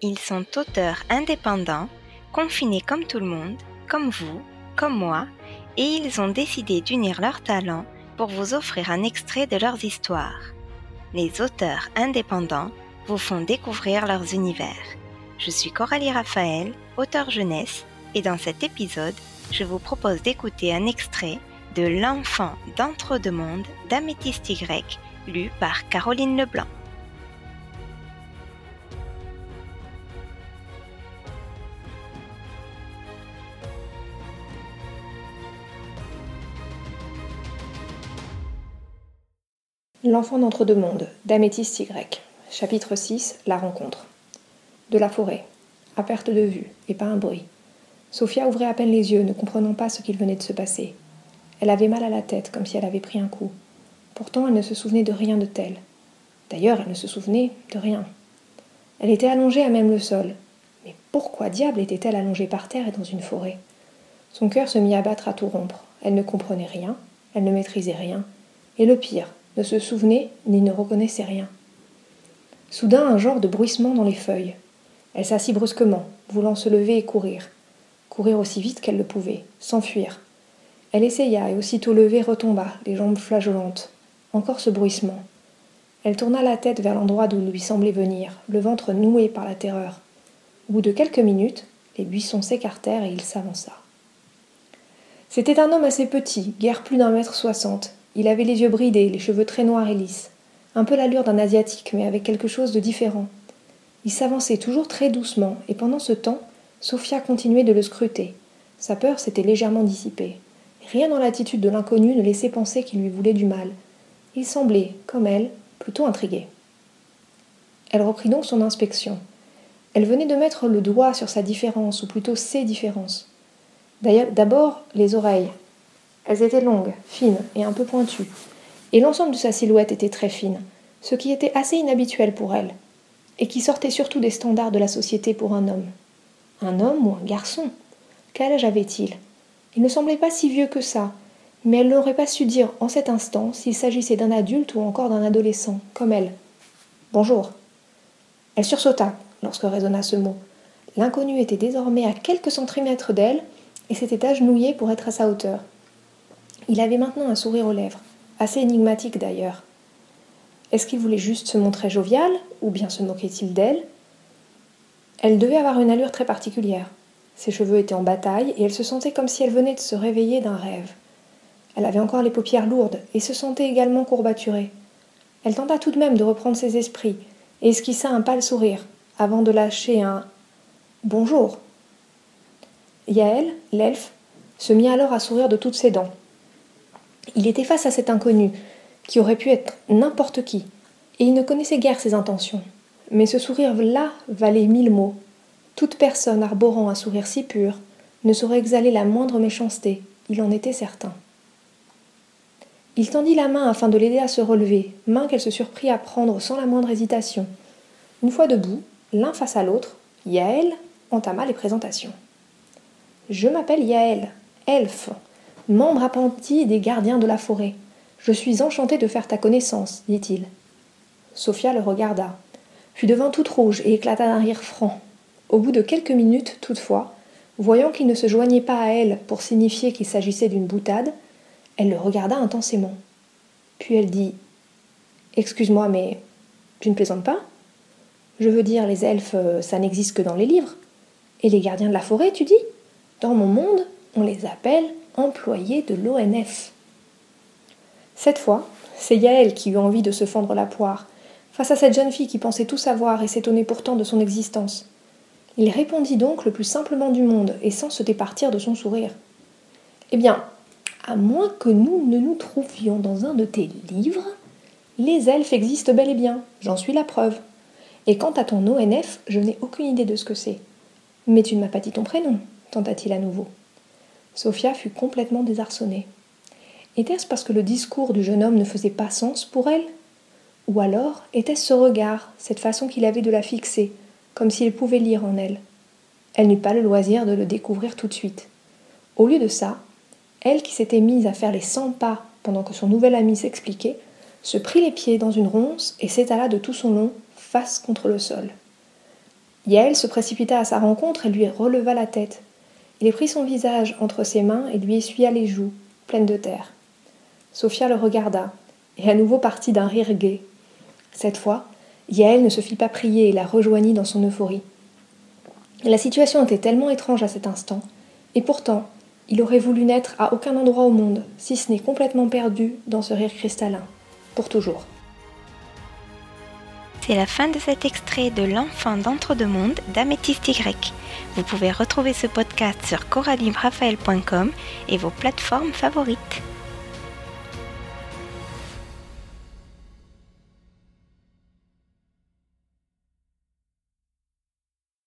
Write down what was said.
Ils sont auteurs indépendants, confinés comme tout le monde, comme vous, comme moi, et ils ont décidé d'unir leurs talents pour vous offrir un extrait de leurs histoires. Les auteurs indépendants vous font découvrir leurs univers. Je suis Coralie Raphaël, auteur jeunesse, et dans cet épisode, je vous propose d'écouter un extrait de L'enfant d'entre-deux mondes d'Améthyste Y, lu par Caroline Leblanc. L'enfant d'entre-deux mondes d'Améthyste Y, chapitre 6 La rencontre. De la forêt, à perte de vue, et pas un bruit. Sophia ouvrait à peine les yeux, ne comprenant pas ce qu'il venait de se passer. Elle avait mal à la tête, comme si elle avait pris un coup. Pourtant, elle ne se souvenait de rien de tel. D'ailleurs, elle ne se souvenait de rien. Elle était allongée à même le sol. Mais pourquoi diable était-elle allongée par terre et dans une forêt? Son cœur se mit à battre à tout rompre. Elle ne comprenait rien, elle ne maîtrisait rien. Et le pire, ne se souvenait ni ne reconnaissait rien. Soudain, un genre de bruissement dans les feuilles. Elle s'assit brusquement, voulant se lever et courir. Courir aussi vite qu'elle le pouvait, s'enfuir. Elle essaya et aussitôt levée retomba, les jambes flageolantes. Encore ce bruissement. Elle tourna la tête vers l'endroit d'où lui semblait venir, le ventre noué par la terreur. Au bout de quelques minutes, les buissons s'écartèrent et il s'avança. C'était un homme assez petit, guère plus d'un mètre soixante. Il avait les yeux bridés, les cheveux très noirs et lisses. Un peu l'allure d'un asiatique, mais avec quelque chose de différent. Il s'avançait toujours très doucement, et pendant ce temps, Sophia continuait de le scruter. Sa peur s'était légèrement dissipée. Rien dans l'attitude de l'inconnu ne laissait penser qu'il lui voulait du mal. Il semblait, comme elle, plutôt intrigué. Elle reprit donc son inspection. Elle venait de mettre le doigt sur sa différence, ou plutôt ses différences. D'abord, les oreilles. Elles étaient longues, fines et un peu pointues. Et l'ensemble de sa silhouette était très fine, ce qui était assez inhabituel pour elle, et qui sortait surtout des standards de la société pour un homme. Un homme ou un garçon? Quel âge avait-il? Il ne semblait pas si vieux que ça, mais elle n'aurait pas su dire en cet instant s'il s'agissait d'un adulte ou encore d'un adolescent, comme elle. Bonjour. Elle sursauta lorsque résonna ce mot. L'inconnu était désormais à quelques centimètres d'elle et s'était agenouillé pour être à sa hauteur. Il avait maintenant un sourire aux lèvres, assez énigmatique d'ailleurs. Est-ce qu'il voulait juste se montrer jovial, ou bien se moquait-il d'elle? Elle devait avoir une allure très particulière. Ses cheveux étaient en bataille, et elle se sentait comme si elle venait de se réveiller d'un rêve. Elle avait encore les paupières lourdes, et se sentait également courbaturée. Elle tenta tout de même de reprendre ses esprits, et esquissa un pâle sourire, avant de lâcher un Bonjour. Yaël, l'elfe, se mit alors à sourire de toutes ses dents. Il était face à cet inconnu, qui aurait pu être n'importe qui, et il ne connaissait guère ses intentions. Mais ce sourire-là valait mille mots. Toute personne arborant un sourire si pur ne saurait exhaler la moindre méchanceté, il en était certain. Il tendit la main afin de l'aider à se relever, main qu'elle se surprit à prendre sans la moindre hésitation. Une fois debout, l'un face à l'autre, Yaël entama les présentations. Je m'appelle Yaël, elfe, membre apprenti des gardiens de la forêt. Je suis enchanté de faire ta connaissance, dit-il. Sophia le regarda, puis devint toute rouge et éclata d'un rire franc. Au bout de quelques minutes, toutefois, voyant qu'il ne se joignait pas à elle pour signifier qu'il s'agissait d'une boutade, elle le regarda intensément. Puis elle dit Excuse-moi, mais tu ne plaisantes pas? Je veux dire, les elfes, euh, ça n'existe que dans les livres. Et les gardiens de la forêt, tu dis? Dans mon monde, on les appelle employés de l'ONF. Cette fois, c'est Yaël qui eut envie de se fendre la poire, face à cette jeune fille qui pensait tout savoir et s'étonnait pourtant de son existence. Il répondit donc le plus simplement du monde et sans se départir de son sourire. Eh bien, à moins que nous ne nous trouvions dans un de tes livres, les elfes existent bel et bien, j'en suis la preuve. Et quant à ton ONF, je n'ai aucune idée de ce que c'est. Mais tu ne m'as pas dit ton prénom, tenta-t-il à nouveau. Sophia fut complètement désarçonnée. Était-ce parce que le discours du jeune homme ne faisait pas sens pour elle? Ou alors était-ce ce regard, cette façon qu'il avait de la fixer, comme s'il pouvait lire en elle? Elle n'eut pas le loisir de le découvrir tout de suite. Au lieu de ça, elle qui s'était mise à faire les cent pas pendant que son nouvel ami s'expliquait, se prit les pieds dans une ronce et s'étala de tout son long, face contre le sol. Yael se précipita à sa rencontre et lui releva la tête. Il prit son visage entre ses mains et lui essuya les joues, pleines de terre. Sophia le regarda, et à nouveau partit d'un rire gai. Cette fois, Yael ne se fit pas prier et la rejoignit dans son euphorie. La situation était tellement étrange à cet instant, et pourtant, il aurait voulu n'être à aucun endroit au monde, si ce n'est complètement perdu dans ce rire cristallin, pour toujours. C'est la fin de cet extrait de L'enfant d'entre-deux-mondes d'Améthyste Y. Vous pouvez retrouver ce podcast sur coralibraphael.com et vos plateformes favorites.